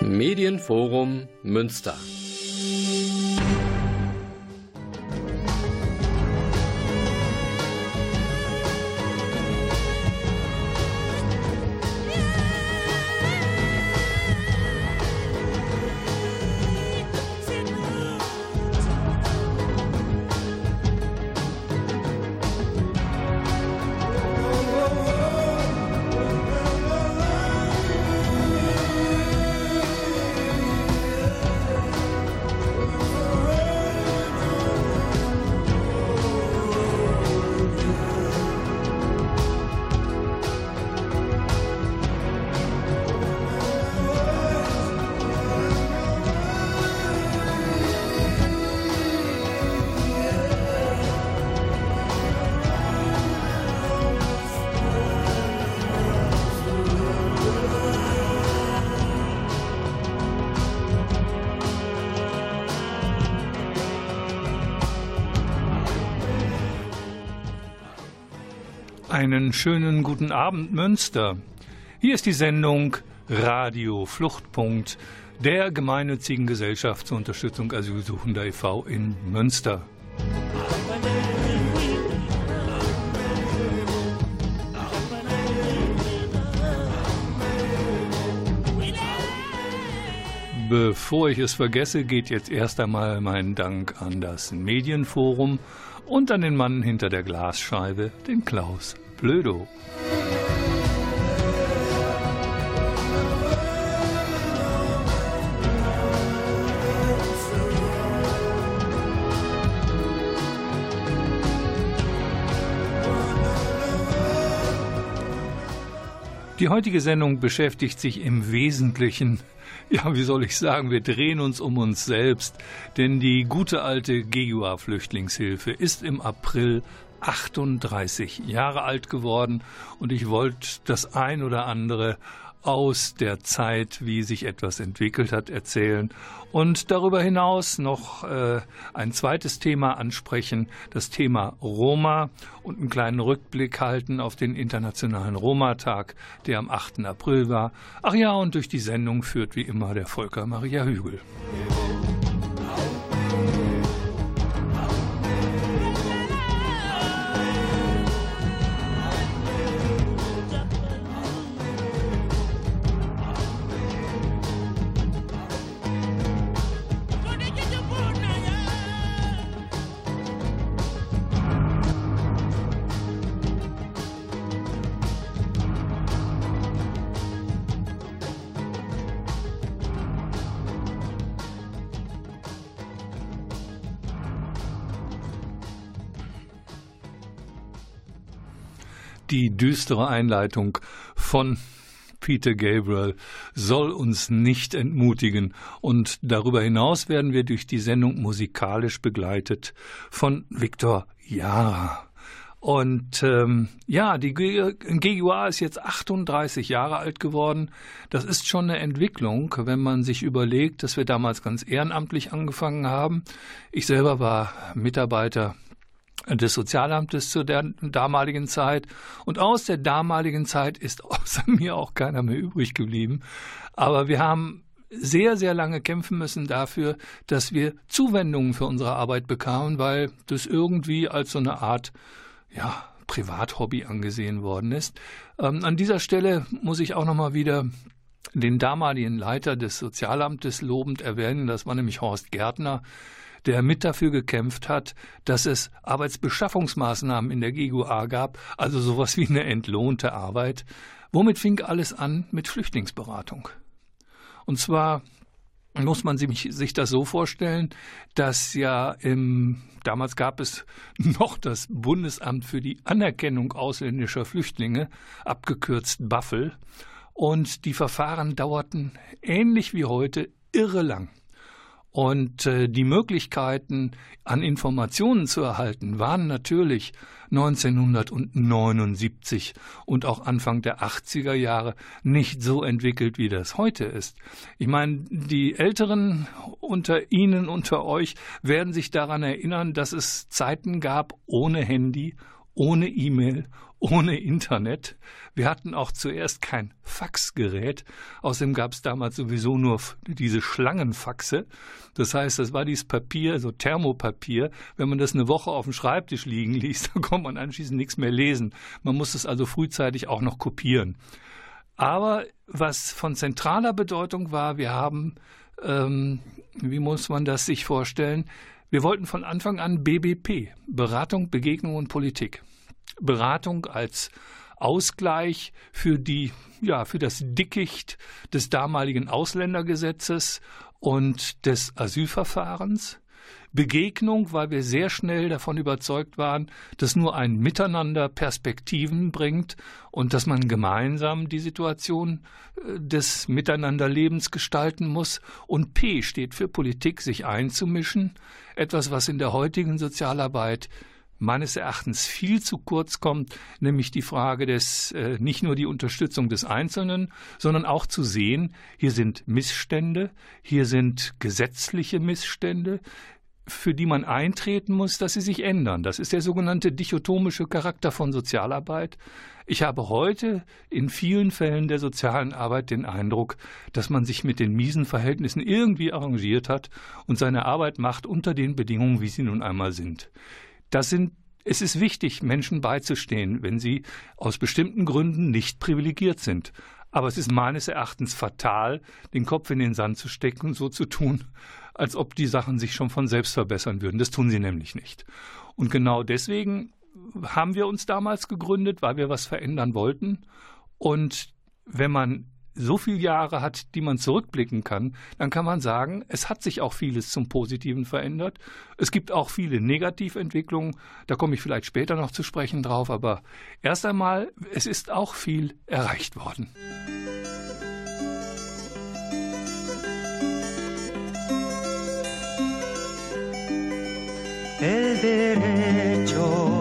Medienforum Münster. Schönen guten Abend, Münster. Hier ist die Sendung Radio Fluchtpunkt der gemeinnützigen Gesellschaft zur Unterstützung Asylsuchender e.V. in Münster. Bevor ich es vergesse, geht jetzt erst einmal mein Dank an das Medienforum und an den Mann hinter der Glasscheibe, den Klaus Blödo. Die heutige Sendung beschäftigt sich im Wesentlichen, ja, wie soll ich sagen, wir drehen uns um uns selbst, denn die gute alte GUA-Flüchtlingshilfe ist im April 38 Jahre alt geworden und ich wollte das ein oder andere aus der Zeit, wie sich etwas entwickelt hat, erzählen und darüber hinaus noch äh, ein zweites Thema ansprechen, das Thema Roma und einen kleinen Rückblick halten auf den Internationalen Roma-Tag, der am 8. April war. Ach ja, und durch die Sendung führt wie immer der Volker Maria Hügel. Die düstere Einleitung von Peter Gabriel soll uns nicht entmutigen und darüber hinaus werden wir durch die Sendung musikalisch begleitet von Viktor Jara. Und ähm, ja, die GUA ist jetzt 38 Jahre alt geworden. Das ist schon eine Entwicklung, wenn man sich überlegt, dass wir damals ganz ehrenamtlich angefangen haben. Ich selber war Mitarbeiter des Sozialamtes zu der damaligen Zeit. Und aus der damaligen Zeit ist außer mir auch keiner mehr übrig geblieben. Aber wir haben sehr, sehr lange kämpfen müssen dafür, dass wir Zuwendungen für unsere Arbeit bekamen, weil das irgendwie als so eine Art, ja, Privathobby angesehen worden ist. Ähm, an dieser Stelle muss ich auch nochmal wieder den damaligen Leiter des Sozialamtes lobend erwähnen. Das war nämlich Horst Gärtner, der mit dafür gekämpft hat, dass es Arbeitsbeschaffungsmaßnahmen in der GUA gab, also sowas wie eine entlohnte Arbeit. Womit fing alles an? Mit Flüchtlingsberatung. Und zwar muss man sich das so vorstellen, dass ja im, damals gab es noch das Bundesamt für die Anerkennung ausländischer Flüchtlinge, abgekürzt Baffel, und die Verfahren dauerten ähnlich wie heute irre lang. Und äh, die Möglichkeiten an Informationen zu erhalten waren natürlich 1979 und auch Anfang der 80er Jahre nicht so entwickelt, wie das heute ist. Ich meine, die Älteren unter Ihnen, unter euch werden sich daran erinnern, dass es Zeiten gab ohne Handy, ohne E-Mail, ohne Internet. Wir hatten auch zuerst kein Faxgerät. Außerdem gab es damals sowieso nur diese Schlangenfaxe. Das heißt, das war dieses Papier, so Thermopapier. Wenn man das eine Woche auf dem Schreibtisch liegen ließ, dann konnte man anschließend nichts mehr lesen. Man musste es also frühzeitig auch noch kopieren. Aber was von zentraler Bedeutung war, wir haben, ähm, wie muss man das sich vorstellen, wir wollten von Anfang an BBP, Beratung, Begegnung und Politik. Beratung als Ausgleich für die, ja, für das Dickicht des damaligen Ausländergesetzes und des Asylverfahrens. Begegnung, weil wir sehr schnell davon überzeugt waren, dass nur ein Miteinander Perspektiven bringt und dass man gemeinsam die Situation äh, des Miteinanderlebens gestalten muss. Und P steht für Politik, sich einzumischen, etwas, was in der heutigen Sozialarbeit meines Erachtens viel zu kurz kommt, nämlich die Frage des äh, nicht nur die Unterstützung des Einzelnen, sondern auch zu sehen, hier sind Missstände, hier sind gesetzliche Missstände, für die man eintreten muss, dass sie sich ändern. Das ist der sogenannte dichotomische Charakter von Sozialarbeit. Ich habe heute in vielen Fällen der sozialen Arbeit den Eindruck, dass man sich mit den miesen Verhältnissen irgendwie arrangiert hat und seine Arbeit macht unter den Bedingungen, wie sie nun einmal sind. Das sind es ist wichtig, Menschen beizustehen, wenn sie aus bestimmten Gründen nicht privilegiert sind. Aber es ist meines Erachtens fatal, den Kopf in den Sand zu stecken und so zu tun, als ob die Sachen sich schon von selbst verbessern würden. Das tun sie nämlich nicht. Und genau deswegen haben wir uns damals gegründet, weil wir was verändern wollten. Und wenn man so viele Jahre hat, die man zurückblicken kann, dann kann man sagen, es hat sich auch vieles zum Positiven verändert. Es gibt auch viele Negativentwicklungen, da komme ich vielleicht später noch zu sprechen drauf, aber erst einmal, es ist auch viel erreicht worden. el derecho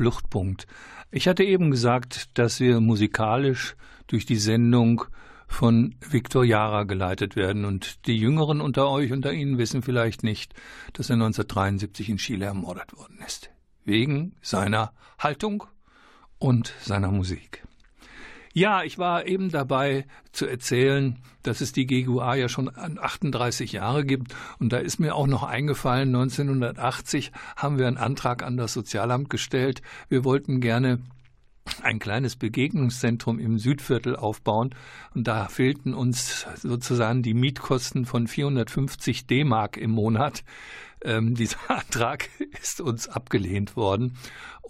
Fluchtpunkt. Ich hatte eben gesagt, dass wir musikalisch durch die Sendung von Viktor Jara geleitet werden. Und die Jüngeren unter euch, unter Ihnen wissen vielleicht nicht, dass er 1973 in Chile ermordet worden ist. Wegen seiner Haltung und seiner Musik. Ja, ich war eben dabei zu erzählen, dass es die GGUA ja schon 38 Jahre gibt. Und da ist mir auch noch eingefallen, 1980 haben wir einen Antrag an das Sozialamt gestellt. Wir wollten gerne ein kleines Begegnungszentrum im Südviertel aufbauen. Und da fehlten uns sozusagen die Mietkosten von 450 D-Mark im Monat. Ähm, dieser Antrag ist uns abgelehnt worden.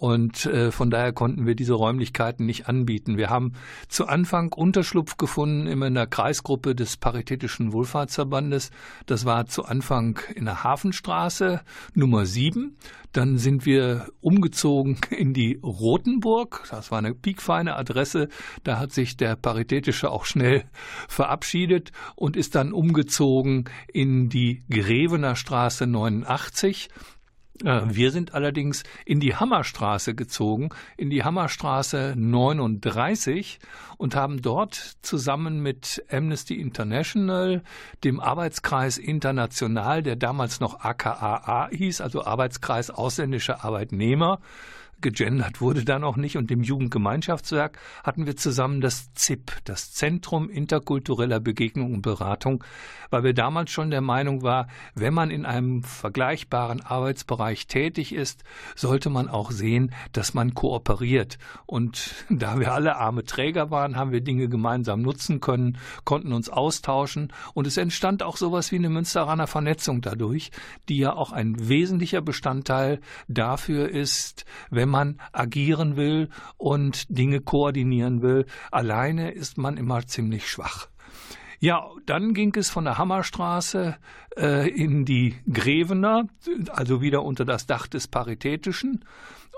Und äh, von daher konnten wir diese Räumlichkeiten nicht anbieten. Wir haben zu Anfang Unterschlupf gefunden immer in der Kreisgruppe des Paritätischen Wohlfahrtsverbandes. Das war zu Anfang in der Hafenstraße Nummer 7. Dann sind wir umgezogen in die Rotenburg. Das war eine piekfeine Adresse. Da hat sich der Paritätische auch schnell verabschiedet und ist dann umgezogen in die Grevener Straße 89. Äh, wir sind allerdings in die Hammerstraße gezogen, in die Hammerstraße 39 und haben dort zusammen mit Amnesty International, dem Arbeitskreis International, der damals noch AKAA hieß, also Arbeitskreis ausländischer Arbeitnehmer, gegendert wurde dann auch nicht. Und dem Jugendgemeinschaftswerk hatten wir zusammen das ZIP, das Zentrum interkultureller Begegnung und Beratung, weil wir damals schon der Meinung war, wenn man in einem vergleichbaren Arbeitsbereich tätig ist, sollte man auch sehen, dass man kooperiert. Und da wir alle arme Träger waren, haben wir Dinge gemeinsam nutzen können, konnten uns austauschen und es entstand auch sowas wie eine Münsteraner Vernetzung dadurch, die ja auch ein wesentlicher Bestandteil dafür ist, wenn man agieren will und Dinge koordinieren will. Alleine ist man immer ziemlich schwach. Ja, dann ging es von der Hammerstraße äh, in die Grevener, also wieder unter das Dach des Paritätischen.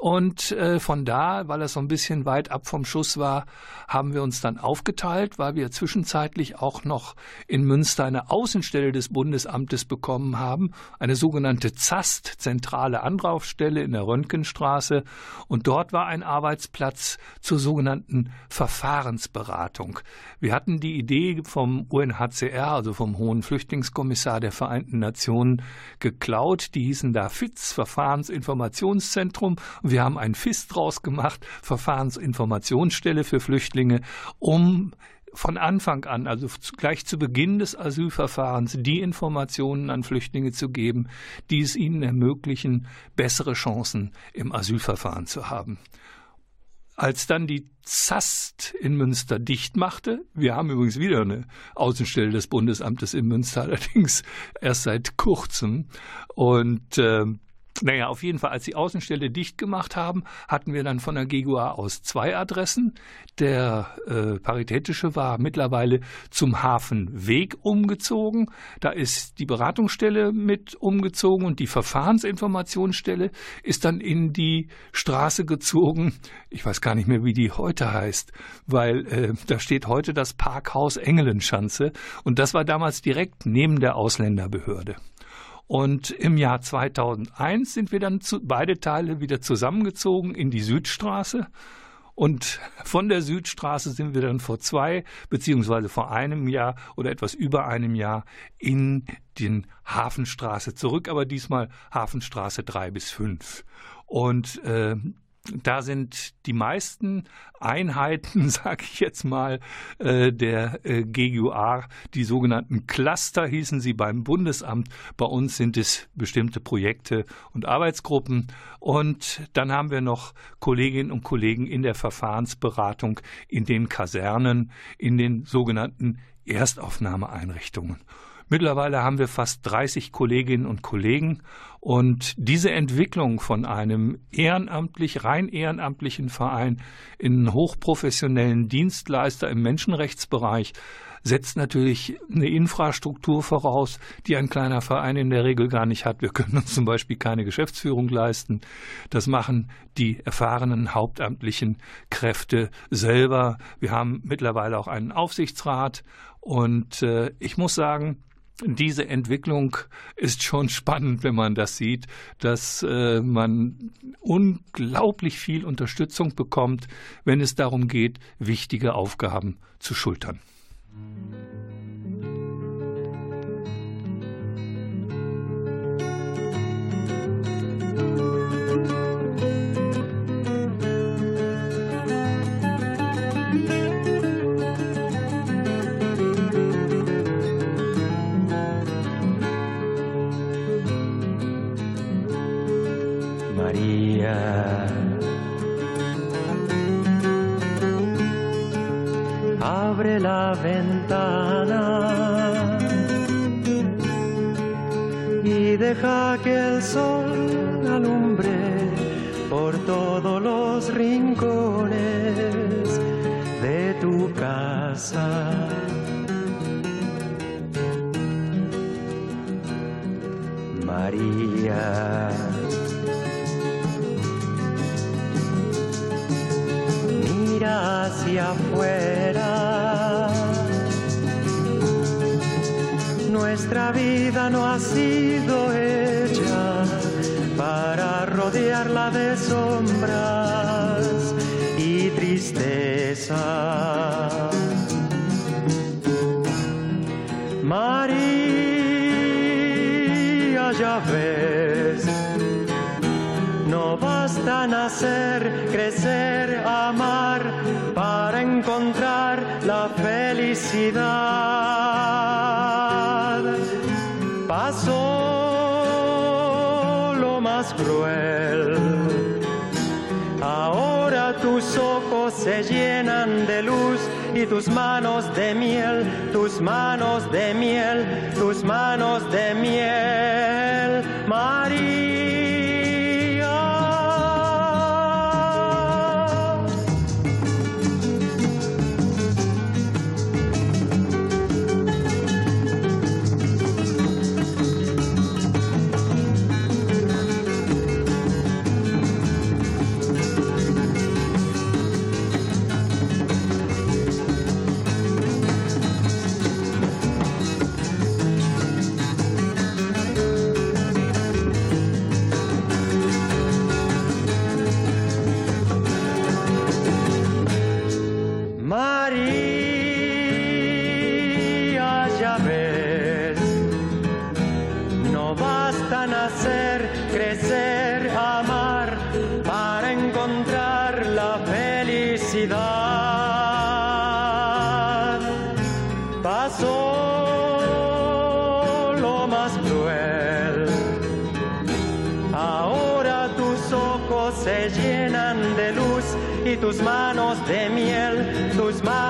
Und äh, von da, weil es so ein bisschen weit ab vom Schuss war, haben wir uns dann aufgeteilt, weil wir zwischenzeitlich auch noch in Münster eine Außenstelle des Bundesamtes bekommen haben, eine sogenannte ZAST, zentrale Anlaufstelle in der Röntgenstraße. Und dort war ein Arbeitsplatz zur sogenannten Verfahrensberatung. Wir hatten die Idee vom UNHCR, also vom Hohen Flüchtlingskommissar der Vereinten Nationen, geklaut. Die hießen da FITZ, Verfahrensinformationszentrum. Und wir haben ein FIS draus gemacht, Verfahrensinformationsstelle für Flüchtlinge, um von Anfang an, also gleich zu Beginn des Asylverfahrens, die Informationen an Flüchtlinge zu geben, die es ihnen ermöglichen, bessere Chancen im Asylverfahren zu haben. Als dann die ZAST in Münster dicht machte, wir haben übrigens wieder eine Außenstelle des Bundesamtes in Münster, allerdings erst seit kurzem, und äh, naja, auf jeden Fall, als die Außenstelle dicht gemacht haben, hatten wir dann von der GGUA aus zwei Adressen. Der äh, Paritätische war mittlerweile zum Hafenweg umgezogen. Da ist die Beratungsstelle mit umgezogen und die Verfahrensinformationsstelle ist dann in die Straße gezogen. Ich weiß gar nicht mehr, wie die heute heißt, weil äh, da steht heute das Parkhaus Engelenschanze und das war damals direkt neben der Ausländerbehörde. Und im Jahr 2001 sind wir dann zu, beide Teile wieder zusammengezogen in die Südstraße. Und von der Südstraße sind wir dann vor zwei beziehungsweise vor einem Jahr oder etwas über einem Jahr in den Hafenstraße zurück, aber diesmal Hafenstraße drei bis fünf. Und äh, da sind die meisten Einheiten, sage ich jetzt mal, äh, der äh, GUA, die sogenannten Cluster hießen sie beim Bundesamt. Bei uns sind es bestimmte Projekte und Arbeitsgruppen. Und dann haben wir noch Kolleginnen und Kollegen in der Verfahrensberatung in den Kasernen, in den sogenannten Erstaufnahmeeinrichtungen. Mittlerweile haben wir fast 30 Kolleginnen und Kollegen und diese Entwicklung von einem ehrenamtlich, rein ehrenamtlichen Verein in einen hochprofessionellen Dienstleister im Menschenrechtsbereich setzt natürlich eine Infrastruktur voraus, die ein kleiner Verein in der Regel gar nicht hat. Wir können uns zum Beispiel keine Geschäftsführung leisten. Das machen die erfahrenen hauptamtlichen Kräfte selber. Wir haben mittlerweile auch einen Aufsichtsrat und äh, ich muss sagen, diese Entwicklung ist schon spannend, wenn man das sieht, dass äh, man unglaublich viel Unterstützung bekommt, wenn es darum geht, wichtige Aufgaben zu schultern. La ventana y deja que el sol alumbre por todos los rincones de tu casa. Nuestra vida no ha sido hecha para rodearla de sombras y tristeza. Tus manos de miel, tus manos de miel, tus manos de miel,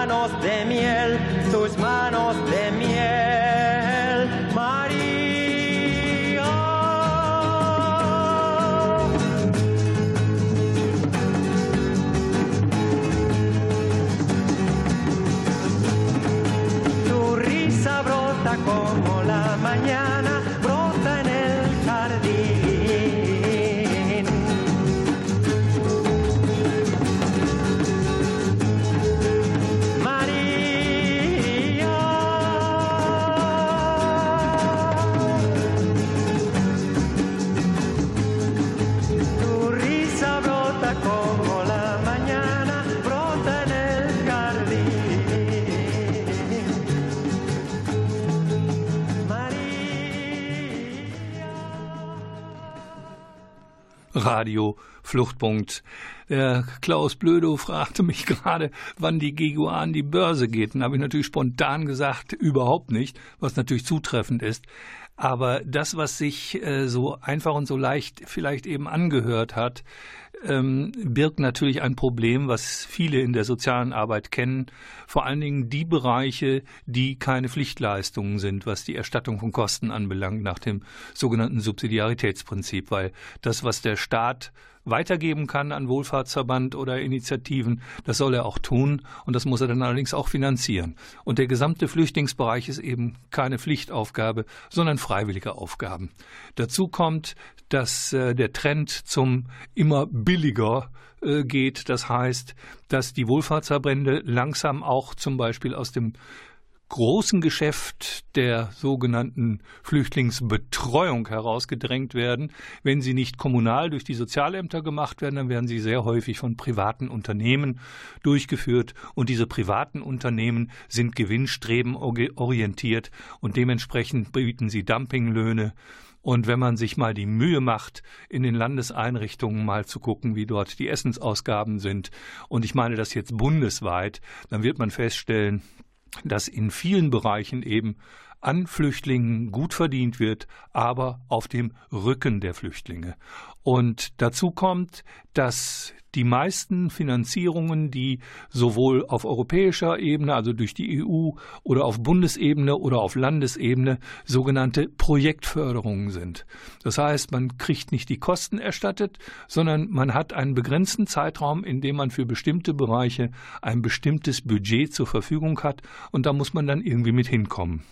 manos de miel, tus manos Radio Fluchtpunkt. Der Klaus Blödo fragte mich gerade, wann die GEGO an die Börse geht. Dann habe ich natürlich spontan gesagt, überhaupt nicht, was natürlich zutreffend ist. Aber das, was sich äh, so einfach und so leicht vielleicht eben angehört hat, ähm, birgt natürlich ein Problem, was viele in der sozialen Arbeit kennen. Vor allen Dingen die Bereiche, die keine Pflichtleistungen sind, was die Erstattung von Kosten anbelangt, nach dem sogenannten Subsidiaritätsprinzip. Weil das, was der Staat weitergeben kann an Wohlfahrtsverband oder Initiativen, das soll er auch tun und das muss er dann allerdings auch finanzieren. Und der gesamte Flüchtlingsbereich ist eben keine Pflichtaufgabe, sondern freiwillige Aufgaben. Dazu kommt, dass äh, der Trend zum immer billiger äh, geht. Das heißt, dass die Wohlfahrtsverbände langsam auch zum Beispiel aus dem großen Geschäft der sogenannten Flüchtlingsbetreuung herausgedrängt werden. Wenn sie nicht kommunal durch die Sozialämter gemacht werden, dann werden sie sehr häufig von privaten Unternehmen durchgeführt. Und diese privaten Unternehmen sind gewinnstrebenorientiert und dementsprechend bieten sie Dumpinglöhne. Und wenn man sich mal die Mühe macht, in den Landeseinrichtungen mal zu gucken, wie dort die Essensausgaben sind, und ich meine das jetzt bundesweit, dann wird man feststellen, dass in vielen Bereichen eben an Flüchtlingen gut verdient wird, aber auf dem Rücken der Flüchtlinge. Und dazu kommt, dass die meisten Finanzierungen, die sowohl auf europäischer Ebene, also durch die EU oder auf Bundesebene oder auf Landesebene sogenannte Projektförderungen sind. Das heißt, man kriegt nicht die Kosten erstattet, sondern man hat einen begrenzten Zeitraum, in dem man für bestimmte Bereiche ein bestimmtes Budget zur Verfügung hat und da muss man dann irgendwie mit hinkommen.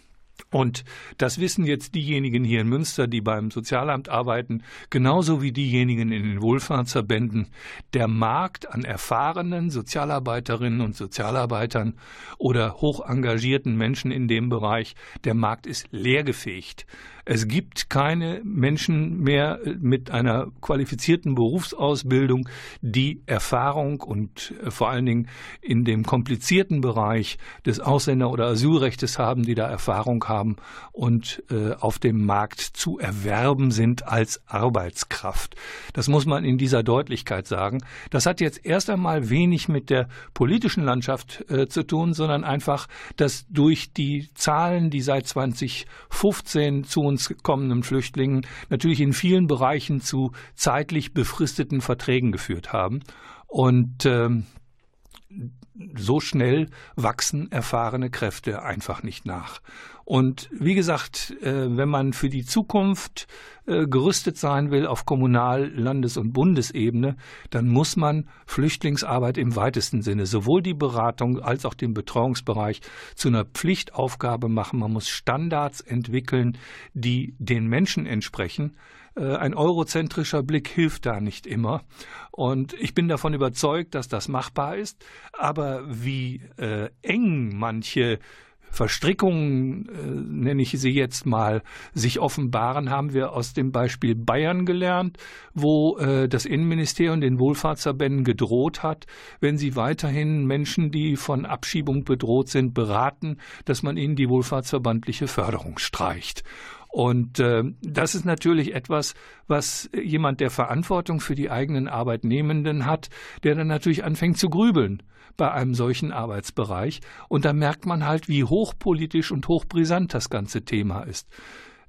Und das wissen jetzt diejenigen hier in Münster, die beim Sozialamt arbeiten, genauso wie diejenigen in den Wohlfahrtsverbänden. Der Markt an erfahrenen Sozialarbeiterinnen und Sozialarbeitern oder hoch engagierten Menschen in dem Bereich, der Markt ist leergefegt. Es gibt keine Menschen mehr mit einer qualifizierten Berufsausbildung, die Erfahrung und äh, vor allen Dingen in dem komplizierten Bereich des Ausländer- oder Asylrechts haben, die da Erfahrung haben und äh, auf dem Markt zu erwerben sind als Arbeitskraft. Das muss man in dieser Deutlichkeit sagen. Das hat jetzt erst einmal wenig mit der politischen Landschaft äh, zu tun, sondern einfach, dass durch die Zahlen, die seit 2015 zu uns kommenden Flüchtlingen natürlich in vielen Bereichen zu zeitlich befristeten Verträgen geführt haben. Und ähm, so schnell wachsen erfahrene Kräfte einfach nicht nach. Und wie gesagt, äh, wenn man für die Zukunft äh, gerüstet sein will auf Kommunal-, Landes- und Bundesebene, dann muss man Flüchtlingsarbeit im weitesten Sinne, sowohl die Beratung als auch den Betreuungsbereich zu einer Pflichtaufgabe machen. Man muss Standards entwickeln, die den Menschen entsprechen. Äh, ein eurozentrischer Blick hilft da nicht immer. Und ich bin davon überzeugt, dass das machbar ist. Aber wie äh, eng manche Verstrickungen, äh, nenne ich sie jetzt mal, sich offenbaren, haben wir aus dem Beispiel Bayern gelernt, wo äh, das Innenministerium den Wohlfahrtsverbänden gedroht hat, wenn sie weiterhin Menschen, die von Abschiebung bedroht sind, beraten, dass man ihnen die wohlfahrtsverbandliche Förderung streicht. Und äh, das ist natürlich etwas, was jemand, der Verantwortung für die eigenen Arbeitnehmenden hat, der dann natürlich anfängt zu grübeln bei einem solchen Arbeitsbereich. Und da merkt man halt, wie hochpolitisch und hochbrisant das ganze Thema ist.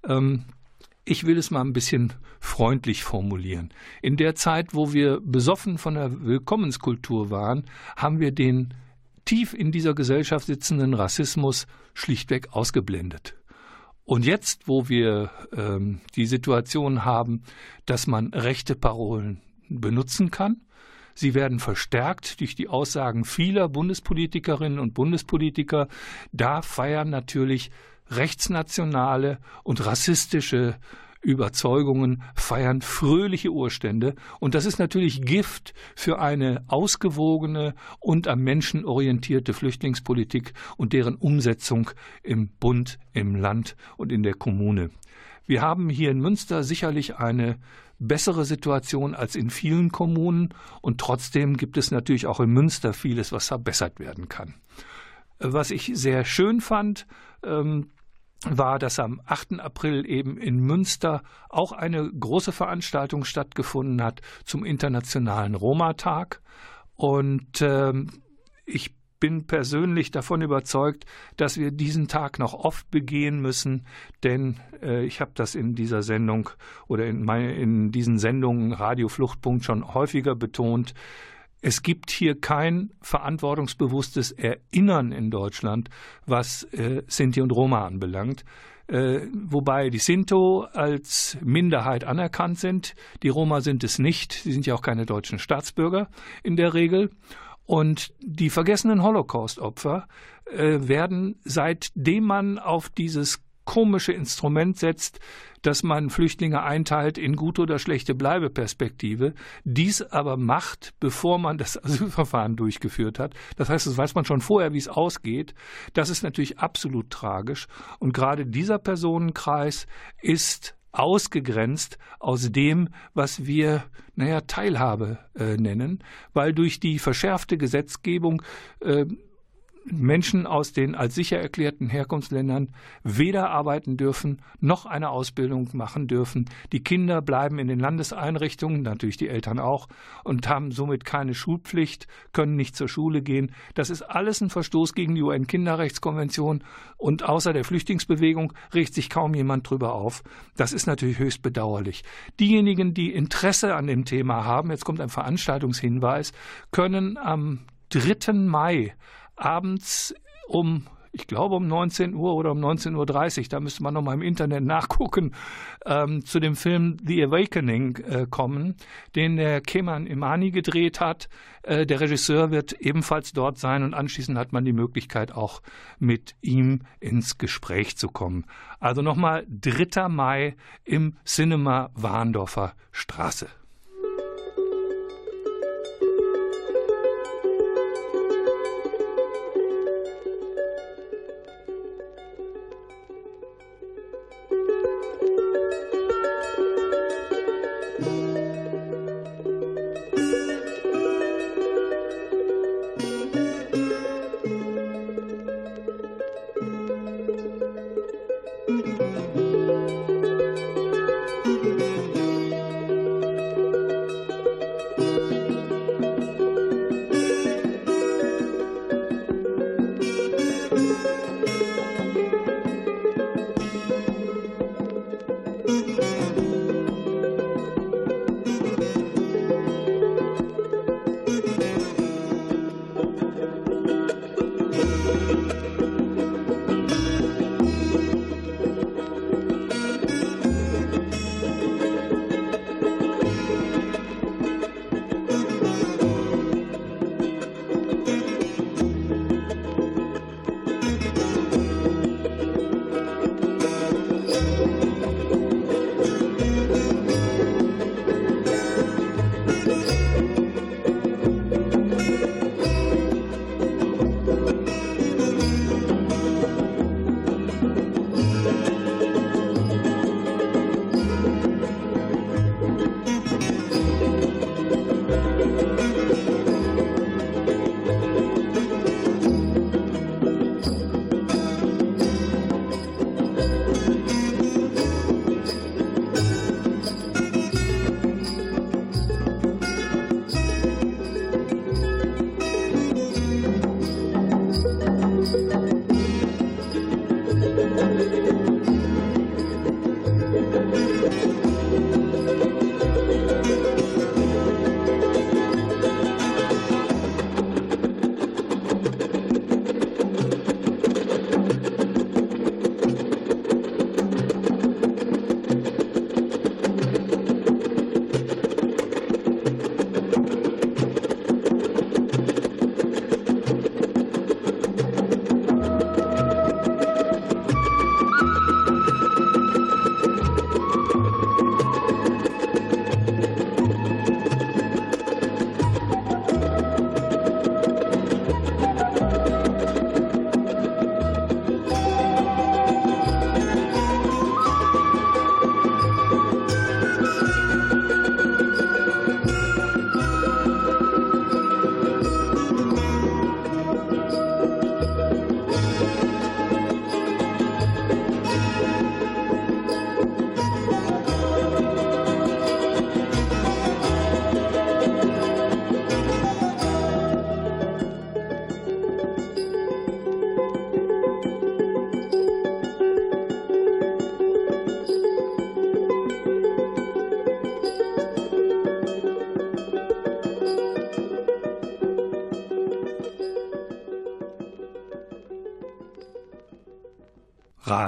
Ähm, ich will es mal ein bisschen freundlich formulieren. In der Zeit, wo wir besoffen von der Willkommenskultur waren, haben wir den tief in dieser Gesellschaft sitzenden Rassismus schlichtweg ausgeblendet. Und jetzt, wo wir ähm, die Situation haben, dass man rechte Parolen benutzen kann, sie werden verstärkt durch die Aussagen vieler Bundespolitikerinnen und Bundespolitiker, da feiern natürlich rechtsnationale und rassistische Überzeugungen feiern fröhliche Urstände. Und das ist natürlich Gift für eine ausgewogene und am Menschen orientierte Flüchtlingspolitik und deren Umsetzung im Bund, im Land und in der Kommune. Wir haben hier in Münster sicherlich eine bessere Situation als in vielen Kommunen und trotzdem gibt es natürlich auch in Münster vieles, was verbessert werden kann. Was ich sehr schön fand, ähm, war, dass am 8. April eben in Münster auch eine große Veranstaltung stattgefunden hat zum Internationalen Roma-Tag. Und äh, ich bin persönlich davon überzeugt, dass wir diesen Tag noch oft begehen müssen, denn äh, ich habe das in dieser Sendung oder in, meine, in diesen Sendungen Radio Fluchtpunkt schon häufiger betont. Es gibt hier kein verantwortungsbewusstes Erinnern in Deutschland, was äh, Sinti und Roma anbelangt. Äh, wobei die Sinto als Minderheit anerkannt sind. Die Roma sind es nicht. Sie sind ja auch keine deutschen Staatsbürger in der Regel. Und die vergessenen Holocaust-Opfer äh, werden, seitdem man auf dieses komische Instrument setzt, dass man Flüchtlinge einteilt in gute oder schlechte Bleibeperspektive, dies aber macht, bevor man das Asylverfahren durchgeführt hat. Das heißt, das weiß man schon vorher, wie es ausgeht. Das ist natürlich absolut tragisch. Und gerade dieser Personenkreis ist ausgegrenzt aus dem, was wir, naja, Teilhabe äh, nennen, weil durch die verschärfte Gesetzgebung äh, Menschen aus den als sicher erklärten Herkunftsländern weder arbeiten dürfen noch eine Ausbildung machen dürfen. Die Kinder bleiben in den Landeseinrichtungen, natürlich die Eltern auch, und haben somit keine Schulpflicht, können nicht zur Schule gehen. Das ist alles ein Verstoß gegen die UN-Kinderrechtskonvention und außer der Flüchtlingsbewegung regt sich kaum jemand drüber auf. Das ist natürlich höchst bedauerlich. Diejenigen, die Interesse an dem Thema haben, jetzt kommt ein Veranstaltungshinweis, können am 3. Mai abends um ich glaube um 19 Uhr oder um 19.30 Uhr, da müsste man nochmal im Internet nachgucken, ähm, zu dem Film The Awakening äh, kommen, den der Keman Imani gedreht hat. Äh, der Regisseur wird ebenfalls dort sein und anschließend hat man die Möglichkeit auch mit ihm ins Gespräch zu kommen. Also nochmal 3. Mai im Cinema Warndorfer Straße.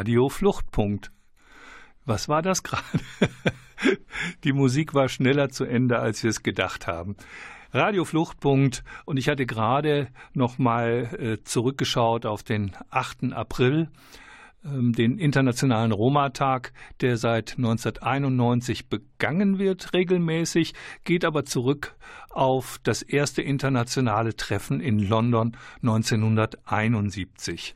Radio Fluchtpunkt. Was war das gerade? Die Musik war schneller zu Ende, als wir es gedacht haben. Radio Fluchtpunkt und ich hatte gerade noch mal äh, zurückgeschaut auf den 8. April, ähm, den internationalen Roma-Tag, der seit 1991 begangen wird regelmäßig, geht aber zurück auf das erste internationale Treffen in London 1971.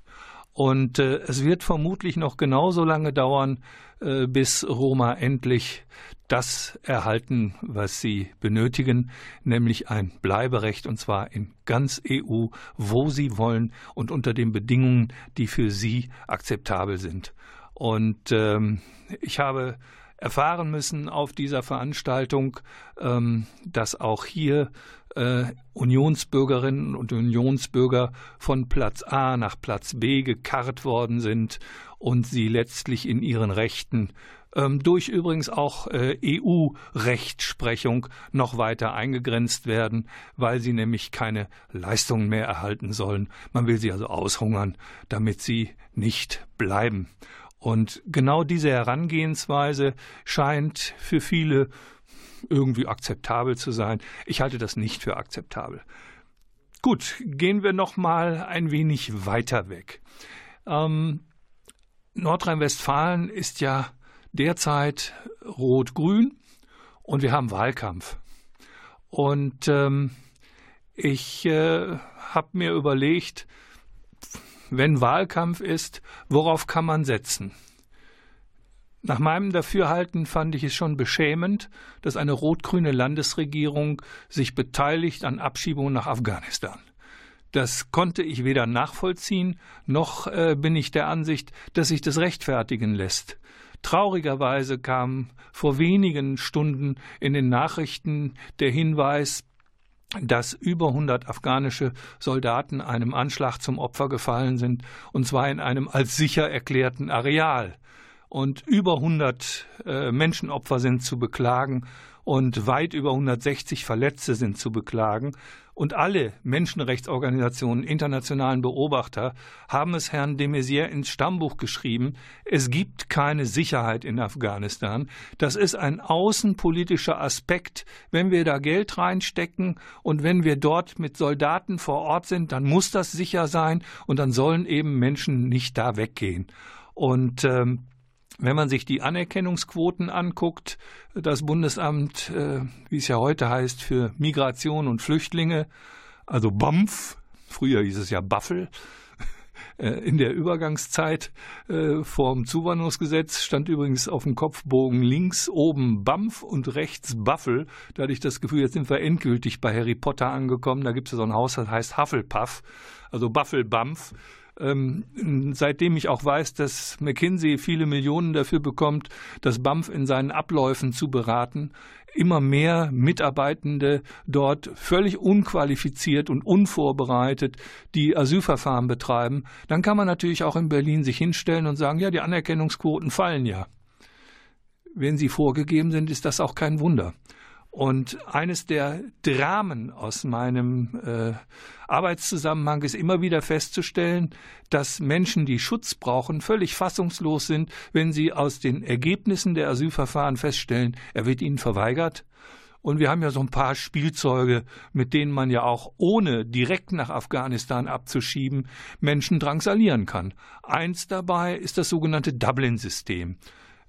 Und äh, es wird vermutlich noch genauso lange dauern, äh, bis Roma endlich das erhalten, was sie benötigen, nämlich ein Bleiberecht und zwar in ganz EU, wo sie wollen und unter den Bedingungen, die für sie akzeptabel sind. Und ähm, ich habe erfahren müssen auf dieser Veranstaltung, ähm, dass auch hier äh, Unionsbürgerinnen und Unionsbürger von Platz A nach Platz B gekarrt worden sind und sie letztlich in ihren Rechten ähm, durch übrigens auch äh, EU-Rechtsprechung noch weiter eingegrenzt werden, weil sie nämlich keine Leistungen mehr erhalten sollen. Man will sie also aushungern, damit sie nicht bleiben. Und genau diese Herangehensweise scheint für viele irgendwie akzeptabel zu sein. Ich halte das nicht für akzeptabel. Gut, gehen wir noch mal ein wenig weiter weg. Ähm, Nordrhein-Westfalen ist ja derzeit rot-grün und wir haben Wahlkampf. Und ähm, ich äh, habe mir überlegt, wenn Wahlkampf ist, worauf kann man setzen? Nach meinem Dafürhalten fand ich es schon beschämend, dass eine rot-grüne Landesregierung sich beteiligt an Abschiebungen nach Afghanistan. Das konnte ich weder nachvollziehen, noch äh, bin ich der Ansicht, dass sich das rechtfertigen lässt. Traurigerweise kam vor wenigen Stunden in den Nachrichten der Hinweis, dass über 100 afghanische Soldaten einem Anschlag zum Opfer gefallen sind, und zwar in einem als sicher erklärten Areal. Und über 100 äh, Menschenopfer sind zu beklagen und weit über 160 Verletzte sind zu beklagen. Und alle Menschenrechtsorganisationen, internationalen Beobachter haben es Herrn de Maizière ins Stammbuch geschrieben. Es gibt keine Sicherheit in Afghanistan. Das ist ein außenpolitischer Aspekt. Wenn wir da Geld reinstecken und wenn wir dort mit Soldaten vor Ort sind, dann muss das sicher sein und dann sollen eben Menschen nicht da weggehen. Und ähm, wenn man sich die Anerkennungsquoten anguckt, das Bundesamt, äh, wie es ja heute heißt, für Migration und Flüchtlinge, also BAMF, früher hieß es ja Baffel, äh, in der Übergangszeit äh, vorm Zuwanderungsgesetz stand übrigens auf dem Kopfbogen links oben BAMF und rechts Baffel. Da hatte ich das Gefühl, jetzt sind wir endgültig bei Harry Potter angekommen. Da gibt es so ein Haus, das heißt Hufflepuff, also Baffel BAMF. Ähm, seitdem ich auch weiß, dass McKinsey viele Millionen dafür bekommt, das BAMF in seinen Abläufen zu beraten, immer mehr Mitarbeitende dort völlig unqualifiziert und unvorbereitet die Asylverfahren betreiben, dann kann man natürlich auch in Berlin sich hinstellen und sagen, ja, die Anerkennungsquoten fallen ja. Wenn sie vorgegeben sind, ist das auch kein Wunder. Und eines der Dramen aus meinem äh, Arbeitszusammenhang ist immer wieder festzustellen, dass Menschen, die Schutz brauchen, völlig fassungslos sind, wenn sie aus den Ergebnissen der Asylverfahren feststellen, er wird ihnen verweigert. Und wir haben ja so ein paar Spielzeuge, mit denen man ja auch ohne direkt nach Afghanistan abzuschieben Menschen drangsalieren kann. Eins dabei ist das sogenannte Dublin-System.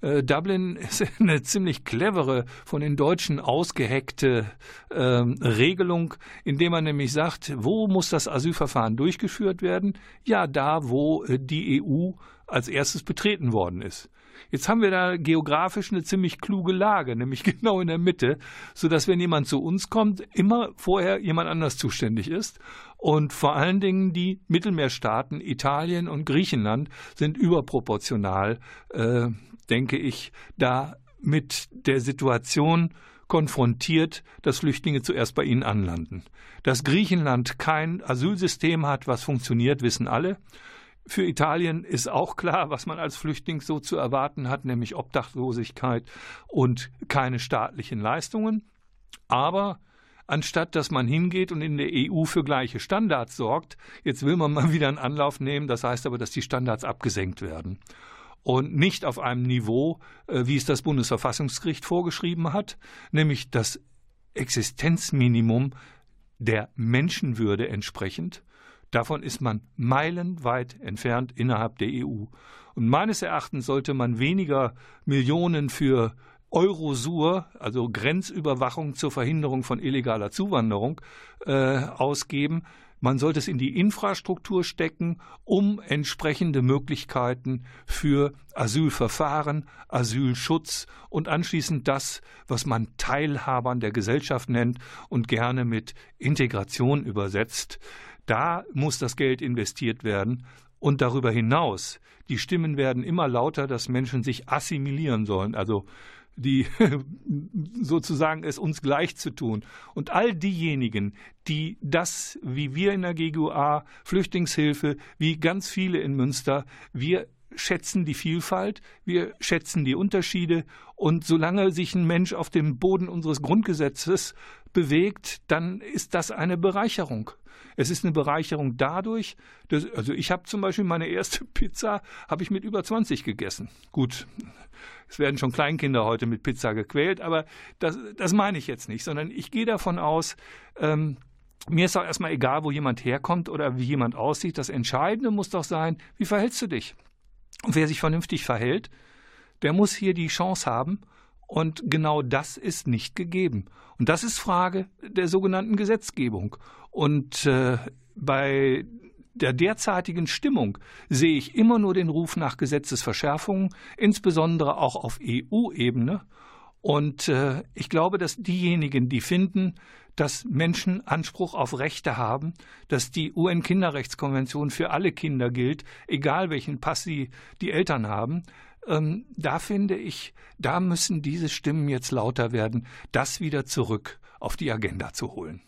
Äh, Dublin ist eine ziemlich clevere, von den Deutschen ausgehackte äh, Regelung, indem man nämlich sagt, wo muss das Asylverfahren durchgeführt werden? Ja, da, wo äh, die EU als erstes betreten worden ist. Jetzt haben wir da geografisch eine ziemlich kluge Lage, nämlich genau in der Mitte, so dass wenn jemand zu uns kommt, immer vorher jemand anders zuständig ist. Und vor allen Dingen die Mittelmeerstaaten, Italien und Griechenland, sind überproportional äh, denke ich, da mit der Situation konfrontiert, dass Flüchtlinge zuerst bei ihnen anlanden. Dass Griechenland kein Asylsystem hat, was funktioniert, wissen alle. Für Italien ist auch klar, was man als Flüchtling so zu erwarten hat, nämlich Obdachlosigkeit und keine staatlichen Leistungen. Aber anstatt dass man hingeht und in der EU für gleiche Standards sorgt. Jetzt will man mal wieder einen Anlauf nehmen, das heißt aber, dass die Standards abgesenkt werden und nicht auf einem Niveau, äh, wie es das Bundesverfassungsgericht vorgeschrieben hat, nämlich das Existenzminimum der Menschenwürde entsprechend. Davon ist man meilenweit entfernt innerhalb der EU. Und meines Erachtens sollte man weniger Millionen für Eurosur, also Grenzüberwachung zur Verhinderung von illegaler Zuwanderung, äh, ausgeben. Man sollte es in die Infrastruktur stecken, um entsprechende Möglichkeiten für Asylverfahren, Asylschutz und anschließend das, was man Teilhabern der Gesellschaft nennt und gerne mit Integration übersetzt. Da muss das Geld investiert werden. Und darüber hinaus, die Stimmen werden immer lauter, dass Menschen sich assimilieren sollen, also die sozusagen es uns gleich zu tun. Und all diejenigen, die das, wie wir in der GGUA, Flüchtlingshilfe, wie ganz viele in Münster, wir schätzen die Vielfalt, wir schätzen die Unterschiede und solange sich ein Mensch auf dem Boden unseres Grundgesetzes bewegt, dann ist das eine Bereicherung. Es ist eine Bereicherung dadurch, dass, also ich habe zum Beispiel meine erste Pizza habe ich mit über 20 gegessen. Gut, es werden schon Kleinkinder heute mit Pizza gequält, aber das, das meine ich jetzt nicht, sondern ich gehe davon aus, ähm, mir ist auch erstmal egal, wo jemand herkommt oder wie jemand aussieht. Das Entscheidende muss doch sein, wie verhältst du dich? Und wer sich vernünftig verhält, der muss hier die Chance haben. Und genau das ist nicht gegeben. Und das ist Frage der sogenannten Gesetzgebung. Und äh, bei der derzeitigen Stimmung sehe ich immer nur den Ruf nach Gesetzesverschärfungen, insbesondere auch auf EU-Ebene. Und äh, ich glaube, dass diejenigen, die finden, dass Menschen Anspruch auf Rechte haben, dass die UN-Kinderrechtskonvention für alle Kinder gilt, egal welchen Pass sie die Eltern haben, ähm, da finde ich, da müssen diese Stimmen jetzt lauter werden, das wieder zurück auf die Agenda zu holen.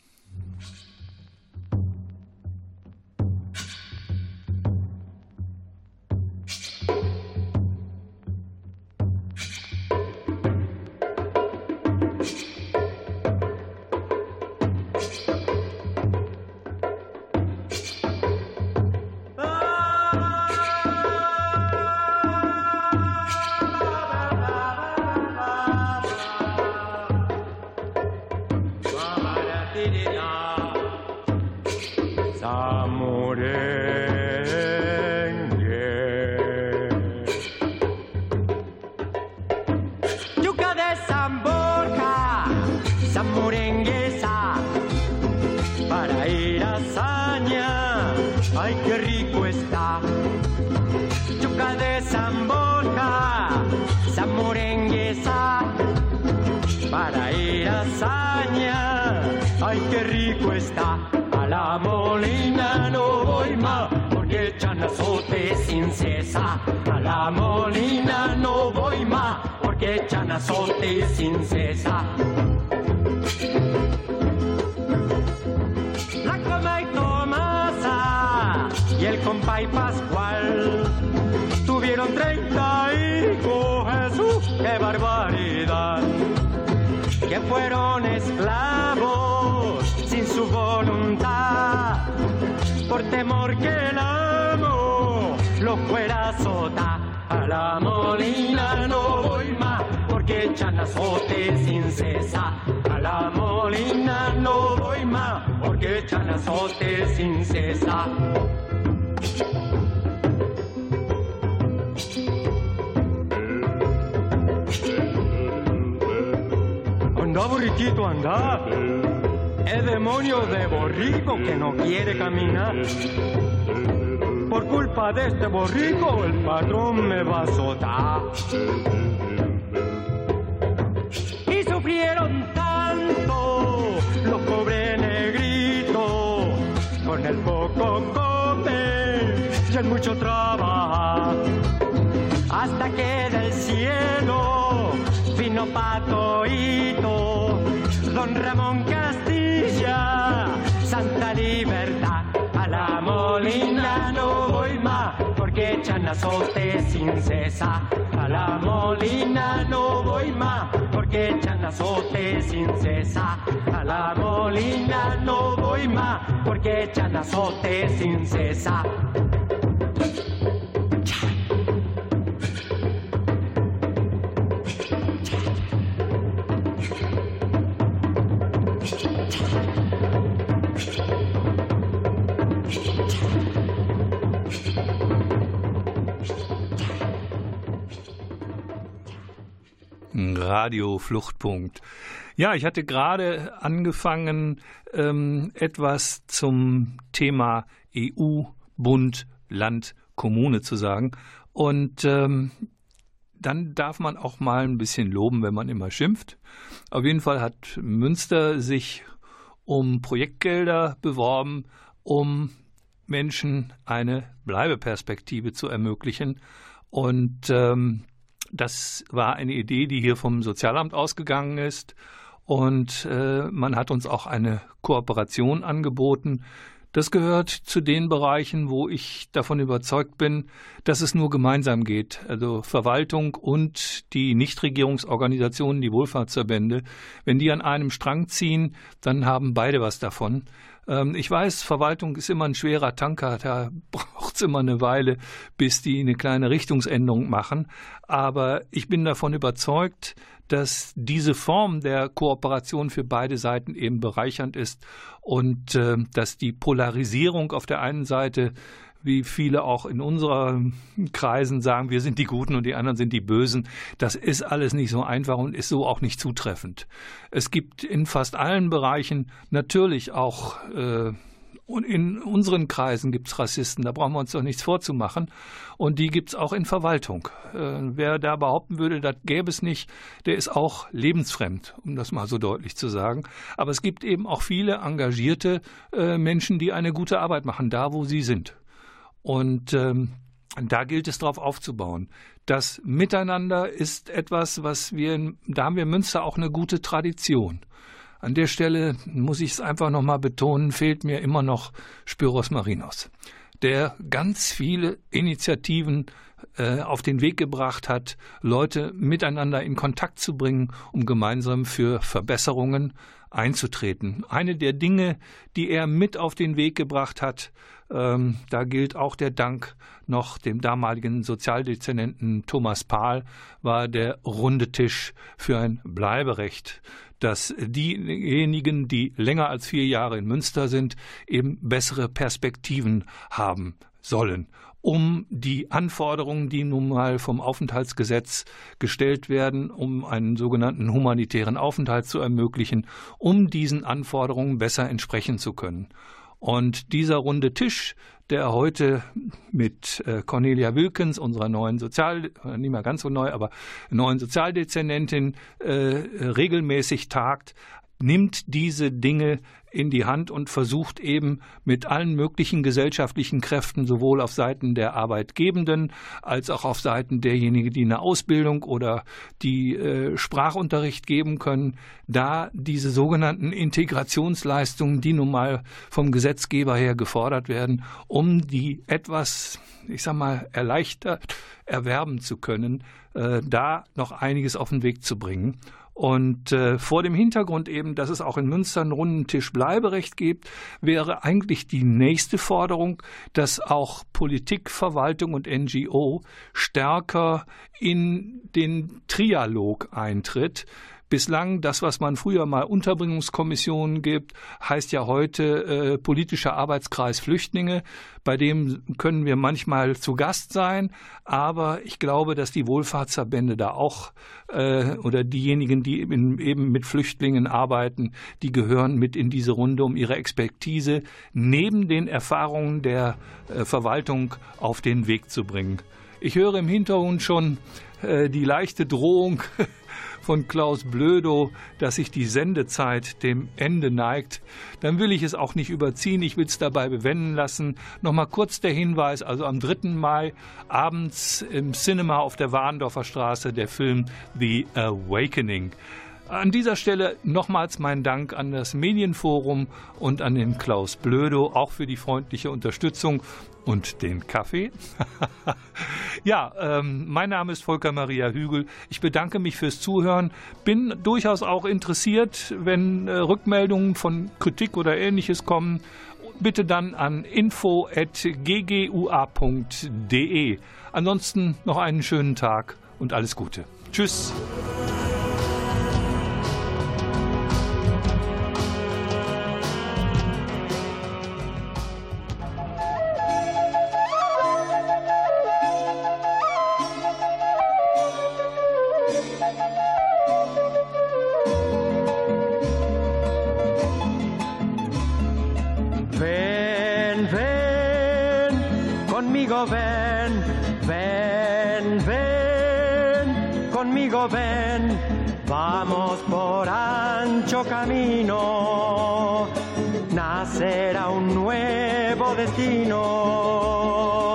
chanazote sin cesa. A la molina no voy más, porque chanazote sin cesa. La coma y Tomasa y el compay Pascual tuvieron 30 hijos, Jesús, qué barbaridad. Que fueron esclavos sin su voluntad por temor que la azote sin cesar. A la molina no voy más, porque echan azote sin cesar. Anda, borriquito, anda. Es demonio de borrico que no quiere caminar. Por culpa de este borrico, el patrón me va a azotar. sufrieron tanto los pobres negritos con el poco comer y el mucho trabajo hasta que del cielo vino patoito don Ramón Castilla azote sin cesar a la molina no voy más porque echan azote sin cesar. A la molina no voy más, porque echan azote sin cesar. Radio Fluchtpunkt. Ja, ich hatte gerade angefangen, ähm, etwas zum Thema EU, Bund, Land, Kommune zu sagen. Und ähm, dann darf man auch mal ein bisschen loben, wenn man immer schimpft. Auf jeden Fall hat Münster sich um Projektgelder beworben, um Menschen eine Bleibeperspektive zu ermöglichen. Und ähm, das war eine Idee, die hier vom Sozialamt ausgegangen ist. Und äh, man hat uns auch eine Kooperation angeboten. Das gehört zu den Bereichen, wo ich davon überzeugt bin, dass es nur gemeinsam geht. Also Verwaltung und die Nichtregierungsorganisationen, die Wohlfahrtsverbände. Wenn die an einem Strang ziehen, dann haben beide was davon. Ähm, ich weiß, Verwaltung ist immer ein schwerer Tanker, da braucht es immer eine Weile, bis die eine kleine Richtungsänderung machen. Aber ich bin davon überzeugt, dass diese Form der Kooperation für beide Seiten eben bereichernd ist und äh, dass die Polarisierung auf der einen Seite wie viele auch in unseren Kreisen sagen, wir sind die Guten und die anderen sind die Bösen. Das ist alles nicht so einfach und ist so auch nicht zutreffend. Es gibt in fast allen Bereichen natürlich auch äh, in unseren Kreisen gibt es Rassisten, da brauchen wir uns doch nichts vorzumachen. Und die gibt es auch in Verwaltung. Äh, wer da behaupten würde, das gäbe es nicht, der ist auch lebensfremd, um das mal so deutlich zu sagen. Aber es gibt eben auch viele engagierte äh, Menschen, die eine gute Arbeit machen, da wo sie sind. Und ähm, da gilt es darauf aufzubauen. Das Miteinander ist etwas, was wir, da haben wir in Münster auch eine gute Tradition. An der Stelle muss ich es einfach nochmal betonen, fehlt mir immer noch Spyros Marinos, der ganz viele Initiativen äh, auf den Weg gebracht hat, Leute miteinander in Kontakt zu bringen, um gemeinsam für Verbesserungen einzutreten. Eine der Dinge, die er mit auf den Weg gebracht hat, ähm, da gilt auch der Dank noch dem damaligen Sozialdezernenten Thomas Pahl, war der runde Tisch für ein Bleiberecht dass diejenigen, die länger als vier Jahre in Münster sind, eben bessere Perspektiven haben sollen um die Anforderungen, die nun mal vom Aufenthaltsgesetz gestellt werden, um einen sogenannten humanitären Aufenthalt zu ermöglichen, um diesen Anforderungen besser entsprechen zu können. Und dieser runde Tisch, der heute mit äh, Cornelia Wilkens, unserer neuen Sozial, äh, nicht mehr ganz so neu, aber neuen Sozialdezernentin, äh, regelmäßig tagt, nimmt diese Dinge in die Hand und versucht eben mit allen möglichen gesellschaftlichen Kräften, sowohl auf Seiten der Arbeitgebenden als auch auf Seiten derjenigen, die eine Ausbildung oder die äh, Sprachunterricht geben können, da diese sogenannten Integrationsleistungen, die nun mal vom Gesetzgeber her gefordert werden, um die etwas, ich sag mal, erleichtert erwerben zu können, äh, da noch einiges auf den Weg zu bringen. Und äh, vor dem Hintergrund eben, dass es auch in Münster einen runden Tisch Bleiberecht gibt, wäre eigentlich die nächste Forderung, dass auch Politik, Verwaltung und NGO stärker in den Trialog eintritt Bislang das, was man früher mal Unterbringungskommissionen gibt, heißt ja heute äh, politischer Arbeitskreis Flüchtlinge. Bei dem können wir manchmal zu Gast sein, aber ich glaube, dass die Wohlfahrtsverbände da auch äh, oder diejenigen, die eben, eben mit Flüchtlingen arbeiten, die gehören mit in diese Runde, um ihre Expertise neben den Erfahrungen der äh, Verwaltung auf den Weg zu bringen. Ich höre im Hintergrund schon äh, die leichte Drohung von Klaus Blödo, dass sich die Sendezeit dem Ende neigt, dann will ich es auch nicht überziehen. Ich will es dabei bewenden lassen. Nochmal kurz der Hinweis, also am 3. Mai abends im Cinema auf der Warndorfer Straße der Film The Awakening. An dieser Stelle nochmals mein Dank an das Medienforum und an den Klaus Blödo, auch für die freundliche Unterstützung und den Kaffee. Ja, ähm, mein Name ist Volker Maria Hügel. Ich bedanke mich fürs Zuhören. Bin durchaus auch interessiert, wenn äh, Rückmeldungen von Kritik oder ähnliches kommen. Bitte dann an info.ggua.de. Ansonsten noch einen schönen Tag und alles Gute. Tschüss. Ven, ven, conmigo ven, ven, ven, conmigo ven, vamos por ancho camino, nacerá un nuevo destino.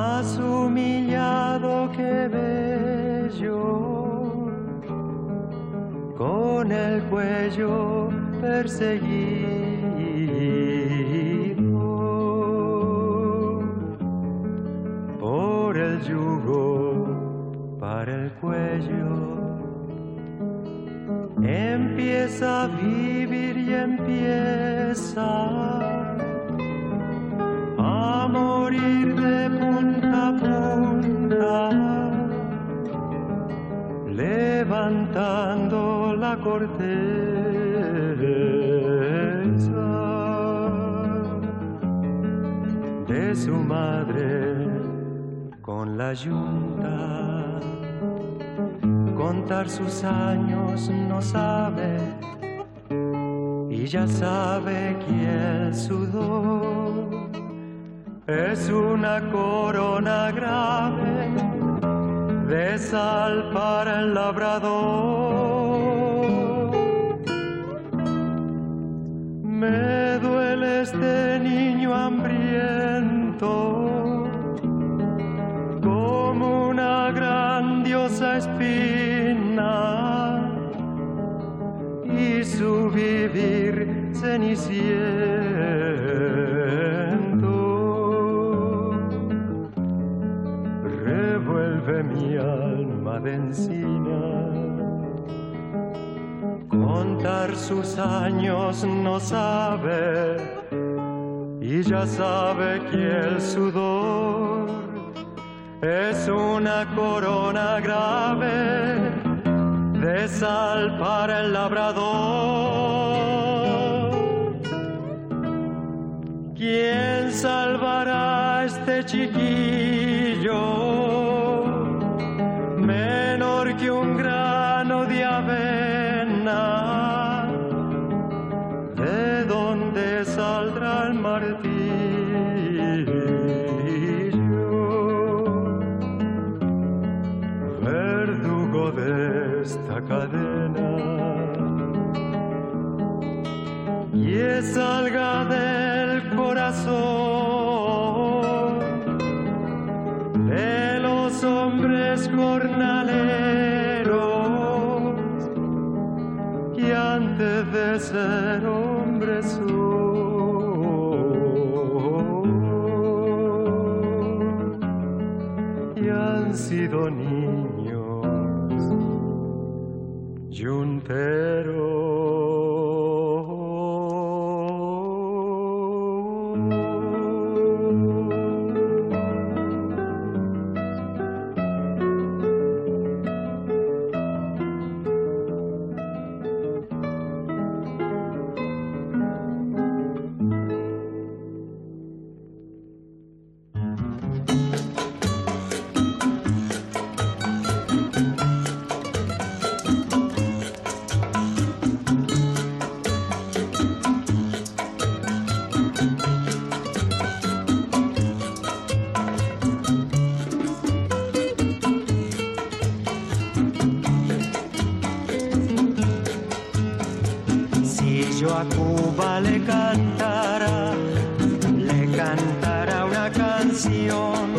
más humillado que bello, con el cuello perseguido por el yugo para el cuello. Empieza a vivir y empieza cantando la corteza de su madre con la yunta. Contar sus años no sabe y ya sabe quién sudó. Es una corona grave de sal para el labrador. Me duele este niño hambriento como una grandiosa espina y su vivir ceniciento mi alma de encina. Contar sus años no sabe y ya sabe que el sudor es una corona grave de sal para el labrador. ¿Quién salvará a este chiquillo? salga de yo a Cuba le cantara, le cantara una canción,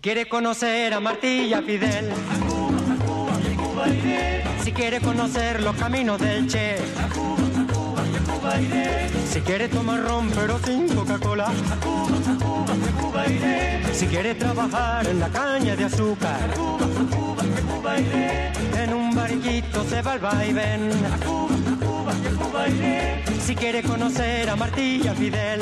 quiere conocer a Martilla Fidel, si quiere conocer los caminos del Che, si quiere tomar ron pero sin Coca-Cola, si quiere trabajar en la caña de azúcar, en un barquito se va al vaivén. Si quiere conocer a Martilla Fidel,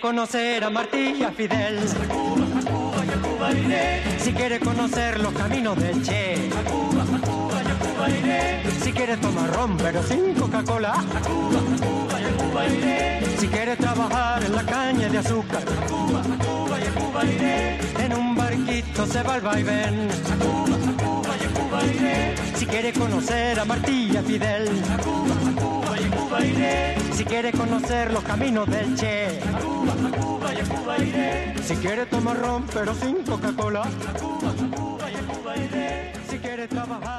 conocer a Martí y a Fidel, a Cuba, Cuba iré. Si quiere conocer los caminos del Che, y a. Si quiere tomar ron pero sin Coca-Cola, a Cuba, a Cuba Cuba iré. Si quiere trabajar en la caña de azúcar. En un barquito se va al vaivén, a Cuba, a Cuba Cuba iré. Si quiere conocer a Martí y a Fidel, Si quiere conocer los caminos del Che, a Cuba, a Cuba y a Cuba iré. Si quiere tomar ron pero sin Coca-Cola, a Cuba, a Cuba y a Cuba iré. Si quiere trabajar